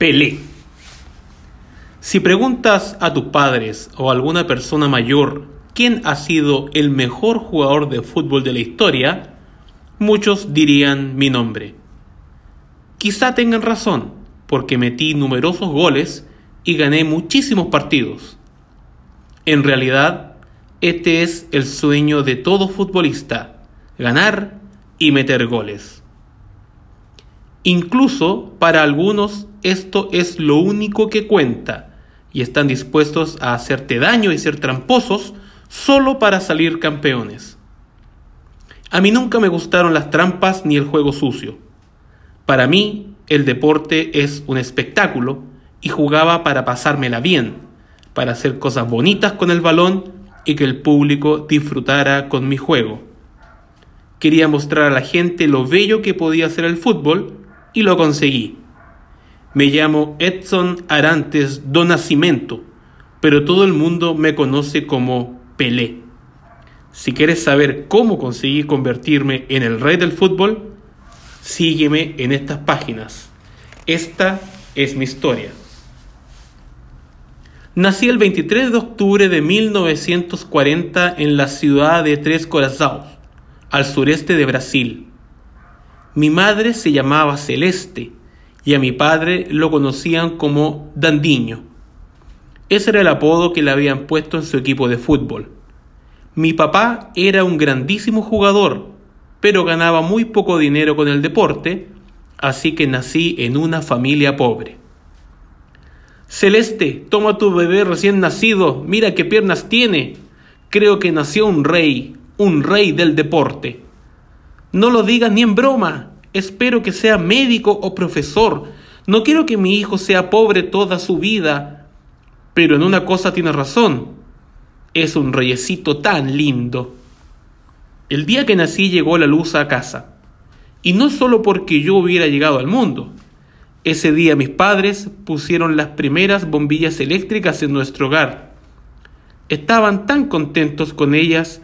Pelé. Si preguntas a tus padres o a alguna persona mayor quién ha sido el mejor jugador de fútbol de la historia, muchos dirían mi nombre. Quizá tengan razón, porque metí numerosos goles y gané muchísimos partidos. En realidad, este es el sueño de todo futbolista, ganar y meter goles. Incluso para algunos esto es lo único que cuenta y están dispuestos a hacerte daño y ser tramposos solo para salir campeones. A mí nunca me gustaron las trampas ni el juego sucio. Para mí el deporte es un espectáculo y jugaba para pasármela bien, para hacer cosas bonitas con el balón y que el público disfrutara con mi juego. Quería mostrar a la gente lo bello que podía ser el fútbol y lo conseguí. Me llamo Edson Arantes do Nascimento, pero todo el mundo me conoce como Pelé. Si quieres saber cómo conseguí convertirme en el rey del fútbol, sígueme en estas páginas. Esta es mi historia. Nací el 23 de octubre de 1940 en la ciudad de Tres Corazones, al sureste de Brasil. Mi madre se llamaba Celeste y a mi padre lo conocían como Dandiño. Ese era el apodo que le habían puesto en su equipo de fútbol. Mi papá era un grandísimo jugador, pero ganaba muy poco dinero con el deporte, así que nací en una familia pobre. Celeste, toma tu bebé recién nacido, mira qué piernas tiene. Creo que nació un rey, un rey del deporte. No lo digas ni en broma. Espero que sea médico o profesor. No quiero que mi hijo sea pobre toda su vida. Pero en una cosa tiene razón. Es un reyecito tan lindo. El día que nací llegó la luz a casa. Y no solo porque yo hubiera llegado al mundo, ese día mis padres pusieron las primeras bombillas eléctricas en nuestro hogar. Estaban tan contentos con ellas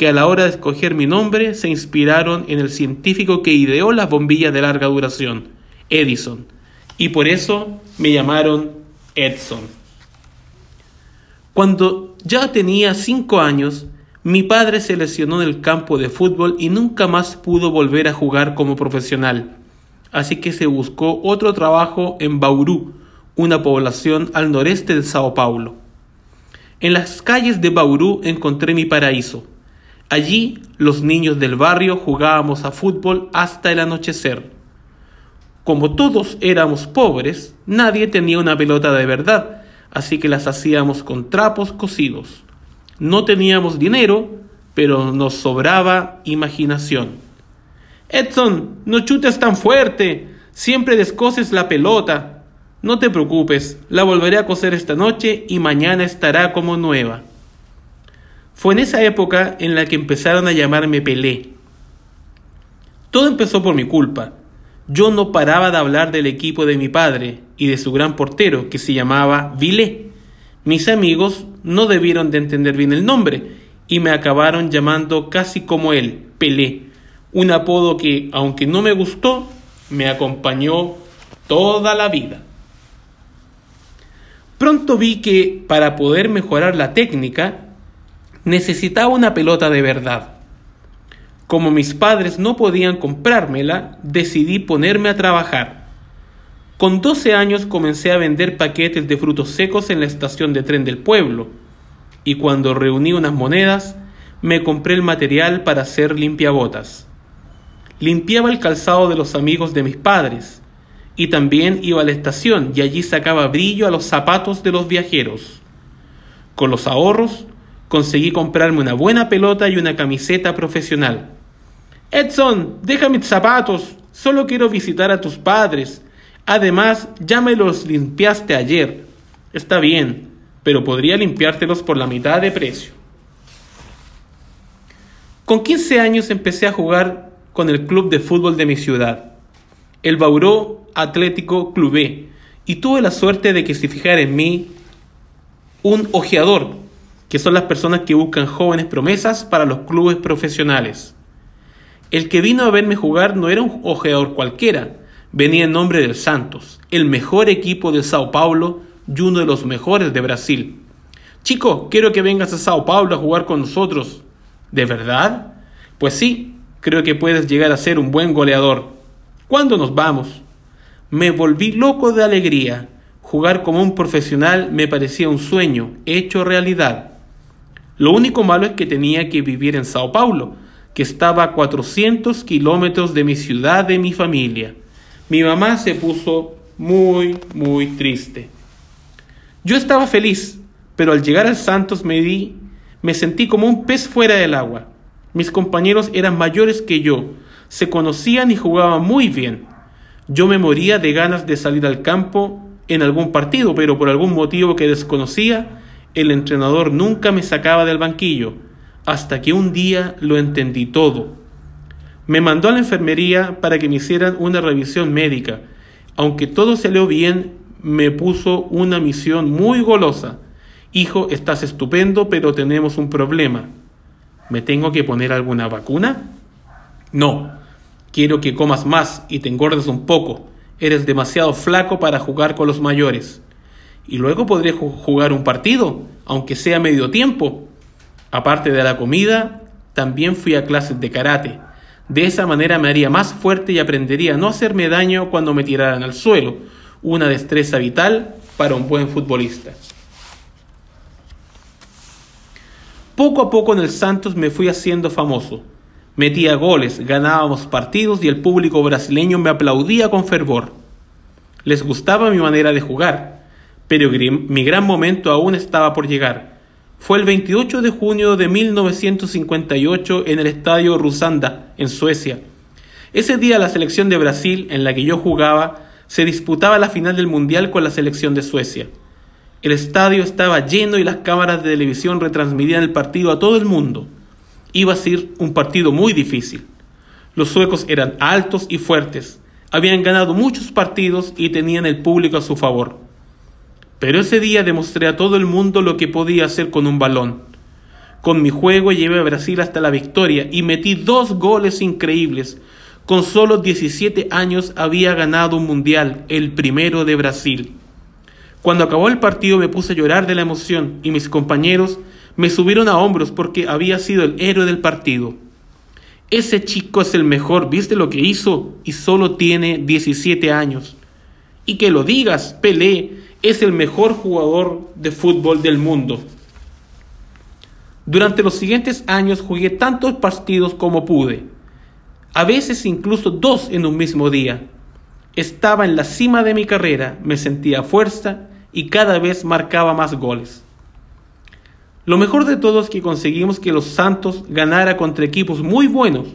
que a la hora de escoger mi nombre se inspiraron en el científico que ideó las bombillas de larga duración, Edison, y por eso me llamaron Edson. Cuando ya tenía cinco años, mi padre se lesionó en el campo de fútbol y nunca más pudo volver a jugar como profesional así que se buscó otro trabajo en Bauru, una población al noreste de Sao Paulo. En las calles de Bauru encontré mi paraíso. Allí los niños del barrio jugábamos a fútbol hasta el anochecer. Como todos éramos pobres, nadie tenía una pelota de verdad, así que las hacíamos con trapos cocidos. No teníamos dinero, pero nos sobraba imaginación. Edson, no chutes tan fuerte. Siempre descoses la pelota. No te preocupes, la volveré a coser esta noche y mañana estará como nueva. Fue en esa época en la que empezaron a llamarme Pelé. Todo empezó por mi culpa. Yo no paraba de hablar del equipo de mi padre y de su gran portero, que se llamaba Vilé. Mis amigos no debieron de entender bien el nombre y me acabaron llamando casi como él, Pelé un apodo que, aunque no me gustó, me acompañó toda la vida. Pronto vi que para poder mejorar la técnica necesitaba una pelota de verdad. Como mis padres no podían comprármela, decidí ponerme a trabajar. Con 12 años comencé a vender paquetes de frutos secos en la estación de tren del pueblo, y cuando reuní unas monedas, me compré el material para hacer limpiabotas limpiaba el calzado de los amigos de mis padres, y también iba a la estación y allí sacaba brillo a los zapatos de los viajeros. Con los ahorros conseguí comprarme una buena pelota y una camiseta profesional. Edson, deja mis zapatos, solo quiero visitar a tus padres. Además, ya me los limpiaste ayer. Está bien, pero podría limpiártelos por la mitad de precio. Con 15 años empecé a jugar con el club de fútbol de mi ciudad, el Bauró Atlético Clubé, y tuve la suerte de que se fijara en mí un ojeador, que son las personas que buscan jóvenes promesas para los clubes profesionales. El que vino a verme jugar no era un ojeador cualquiera, venía en nombre del Santos, el mejor equipo de Sao Paulo y uno de los mejores de Brasil. Chico, quiero que vengas a Sao Paulo a jugar con nosotros. ¿De verdad? Pues sí, creo que puedes llegar a ser un buen goleador. ¿Cuándo nos vamos? Me volví loco de alegría. Jugar como un profesional me parecía un sueño hecho realidad. Lo único malo es que tenía que vivir en Sao Paulo, que estaba a 400 kilómetros de mi ciudad, de mi familia. Mi mamá se puso muy, muy triste. Yo estaba feliz, pero al llegar al Santos me di, me sentí como un pez fuera del agua. Mis compañeros eran mayores que yo, se conocían y jugaban muy bien. Yo me moría de ganas de salir al campo en algún partido, pero por algún motivo que desconocía, el entrenador nunca me sacaba del banquillo, hasta que un día lo entendí todo. Me mandó a la enfermería para que me hicieran una revisión médica. Aunque todo salió bien, me puso una misión muy golosa. Hijo, estás estupendo, pero tenemos un problema. ¿Me tengo que poner alguna vacuna? No, quiero que comas más y te engordes un poco. Eres demasiado flaco para jugar con los mayores. Y luego podré jugar un partido, aunque sea medio tiempo. Aparte de la comida, también fui a clases de karate. De esa manera me haría más fuerte y aprendería a no hacerme daño cuando me tiraran al suelo, una destreza vital para un buen futbolista. Poco a poco en el Santos me fui haciendo famoso. Metía goles, ganábamos partidos y el público brasileño me aplaudía con fervor. Les gustaba mi manera de jugar, pero mi gran momento aún estaba por llegar. Fue el 28 de junio de 1958 en el estadio Rusanda, en Suecia. Ese día la selección de Brasil, en la que yo jugaba, se disputaba la final del Mundial con la selección de Suecia. El estadio estaba lleno y las cámaras de televisión retransmitían el partido a todo el mundo. Iba a ser un partido muy difícil. Los suecos eran altos y fuertes, habían ganado muchos partidos y tenían el público a su favor. Pero ese día demostré a todo el mundo lo que podía hacer con un balón. Con mi juego llevé a Brasil hasta la victoria y metí dos goles increíbles. Con solo 17 años había ganado un mundial, el primero de Brasil. Cuando acabó el partido me puse a llorar de la emoción y mis compañeros me subieron a hombros porque había sido el héroe del partido. Ese chico es el mejor, ¿viste lo que hizo? Y solo tiene 17 años. Y que lo digas, Pelé es el mejor jugador de fútbol del mundo. Durante los siguientes años jugué tantos partidos como pude, a veces incluso dos en un mismo día. Estaba en la cima de mi carrera, me sentía fuerza y cada vez marcaba más goles. Lo mejor de todo es que conseguimos que los Santos ganara contra equipos muy buenos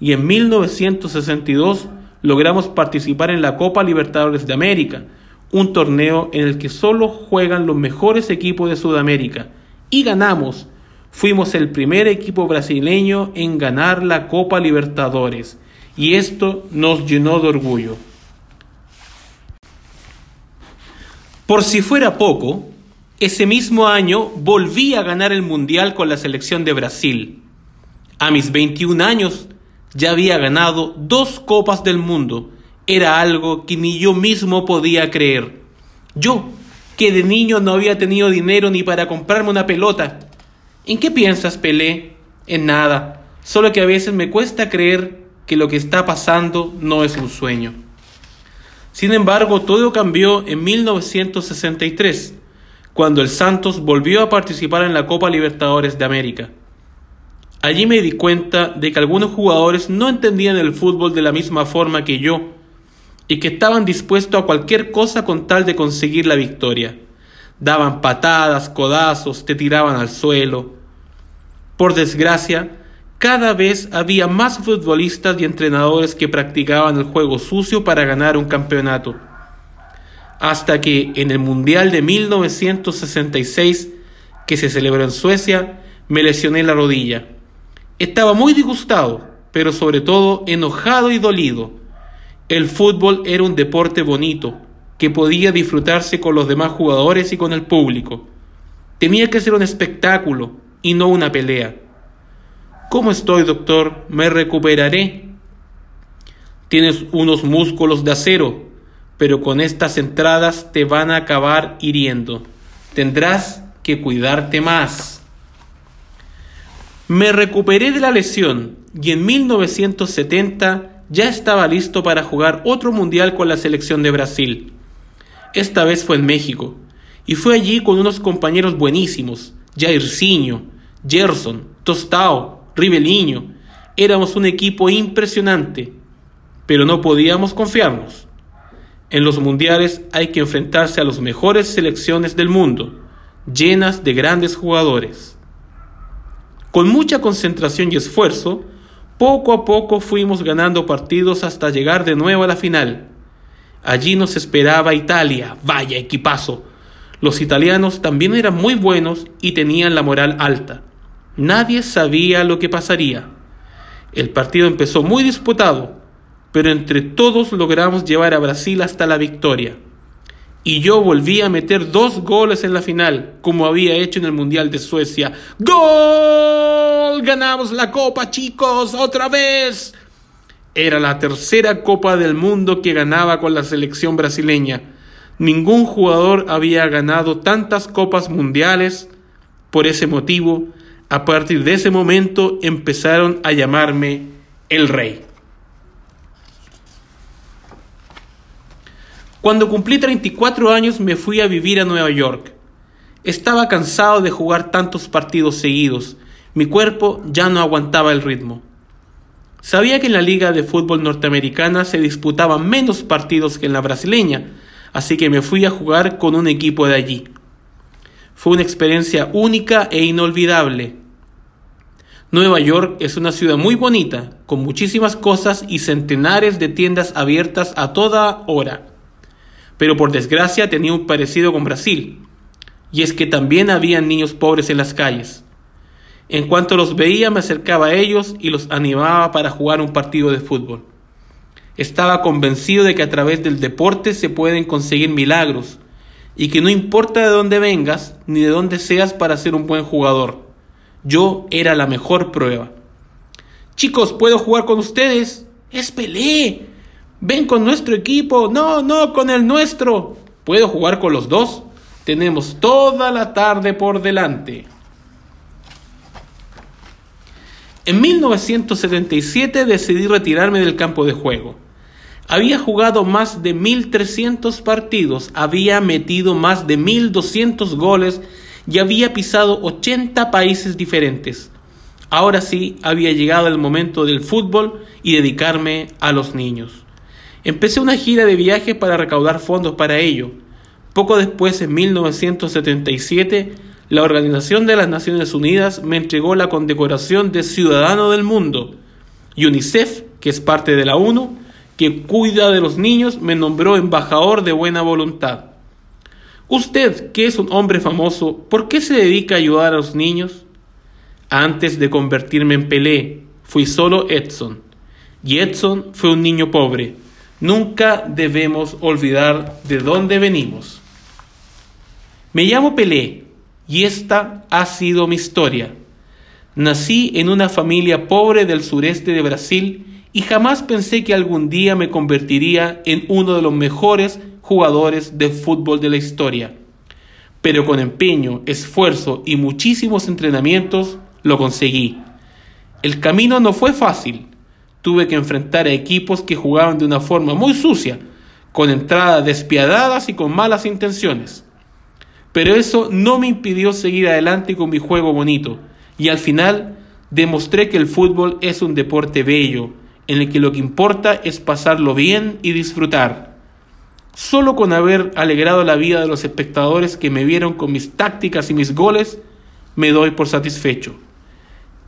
y en 1962 logramos participar en la Copa Libertadores de América, un torneo en el que solo juegan los mejores equipos de Sudamérica y ganamos. Fuimos el primer equipo brasileño en ganar la Copa Libertadores y esto nos llenó de orgullo. Por si fuera poco, ese mismo año volví a ganar el Mundial con la selección de Brasil. A mis 21 años ya había ganado dos Copas del Mundo. Era algo que ni yo mismo podía creer. Yo, que de niño no había tenido dinero ni para comprarme una pelota. ¿En qué piensas, Pelé? En nada. Solo que a veces me cuesta creer que lo que está pasando no es un sueño. Sin embargo, todo cambió en 1963, cuando el Santos volvió a participar en la Copa Libertadores de América. Allí me di cuenta de que algunos jugadores no entendían el fútbol de la misma forma que yo y que estaban dispuestos a cualquier cosa con tal de conseguir la victoria. Daban patadas, codazos, te tiraban al suelo. Por desgracia, cada vez había más futbolistas y entrenadores que practicaban el juego sucio para ganar un campeonato. Hasta que en el Mundial de 1966, que se celebró en Suecia, me lesioné la rodilla. Estaba muy disgustado, pero sobre todo enojado y dolido. El fútbol era un deporte bonito, que podía disfrutarse con los demás jugadores y con el público. Tenía que ser un espectáculo y no una pelea. ¿Cómo estoy, doctor? ¿Me recuperaré? Tienes unos músculos de acero, pero con estas entradas te van a acabar hiriendo. Tendrás que cuidarte más. Me recuperé de la lesión y en 1970 ya estaba listo para jugar otro mundial con la selección de Brasil. Esta vez fue en México y fue allí con unos compañeros buenísimos, Jairzinho, Gerson, Tostao, Ribeliño. Éramos un equipo impresionante pero no podíamos confiarnos. En los mundiales hay que enfrentarse a las mejores selecciones del mundo, llenas de grandes jugadores. Con mucha concentración y esfuerzo, poco a poco fuimos ganando partidos hasta llegar de nuevo a la final. Allí nos esperaba Italia, vaya equipazo. Los italianos también eran muy buenos y tenían la moral alta. Nadie sabía lo que pasaría. El partido empezó muy disputado, pero entre todos logramos llevar a Brasil hasta la victoria. Y yo volví a meter dos goles en la final, como había hecho en el Mundial de Suecia. ¡Gol! Ganamos la copa, chicos, otra vez. Era la tercera copa del mundo que ganaba con la selección brasileña. Ningún jugador había ganado tantas copas mundiales. Por ese motivo, a partir de ese momento empezaron a llamarme el rey. Cuando cumplí 34 años me fui a vivir a Nueva York. Estaba cansado de jugar tantos partidos seguidos. Mi cuerpo ya no aguantaba el ritmo. Sabía que en la liga de fútbol norteamericana se disputaban menos partidos que en la brasileña, así que me fui a jugar con un equipo de allí. Fue una experiencia única e inolvidable. Nueva York es una ciudad muy bonita, con muchísimas cosas y centenares de tiendas abiertas a toda hora pero por desgracia tenía un parecido con Brasil, y es que también había niños pobres en las calles. En cuanto los veía me acercaba a ellos y los animaba para jugar un partido de fútbol. Estaba convencido de que a través del deporte se pueden conseguir milagros y que no importa de dónde vengas ni de dónde seas para ser un buen jugador. Yo era la mejor prueba. Chicos, ¿puedo jugar con ustedes? Es Pelé. Ven con nuestro equipo. No, no, con el nuestro. ¿Puedo jugar con los dos? Tenemos toda la tarde por delante. En 1977 decidí retirarme del campo de juego. Había jugado más de 1.300 partidos, había metido más de 1.200 goles y había pisado 80 países diferentes. Ahora sí había llegado el momento del fútbol y dedicarme a los niños. Empecé una gira de viaje para recaudar fondos para ello. Poco después, en 1977, la Organización de las Naciones Unidas me entregó la condecoración de Ciudadano del Mundo. UNICEF, que es parte de la ONU, que cuida de los niños, me nombró embajador de buena voluntad. Usted, que es un hombre famoso, ¿por qué se dedica a ayudar a los niños? Antes de convertirme en Pelé, fui solo Edson. Y Edson fue un niño pobre Nunca debemos olvidar de dónde venimos. Me llamo Pelé y esta ha sido mi historia. Nací en una familia pobre del sureste de Brasil y jamás pensé que algún día me convertiría en uno de los mejores jugadores de fútbol de la historia. Pero con empeño, esfuerzo y muchísimos entrenamientos lo conseguí. El camino no fue fácil, tuve que enfrentar a equipos que jugaban de una forma muy sucia, con entradas despiadadas y con malas intenciones. Pero eso no me impidió seguir adelante con mi juego bonito, y al final demostré que el fútbol es un deporte bello, en el que lo que importa es pasarlo bien y disfrutar. Solo con haber alegrado la vida de los espectadores que me vieron con mis tácticas y mis goles, me doy por satisfecho.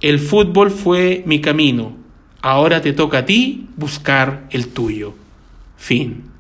El fútbol fue mi camino, Ahora te toca a ti buscar el tuyo. Fin.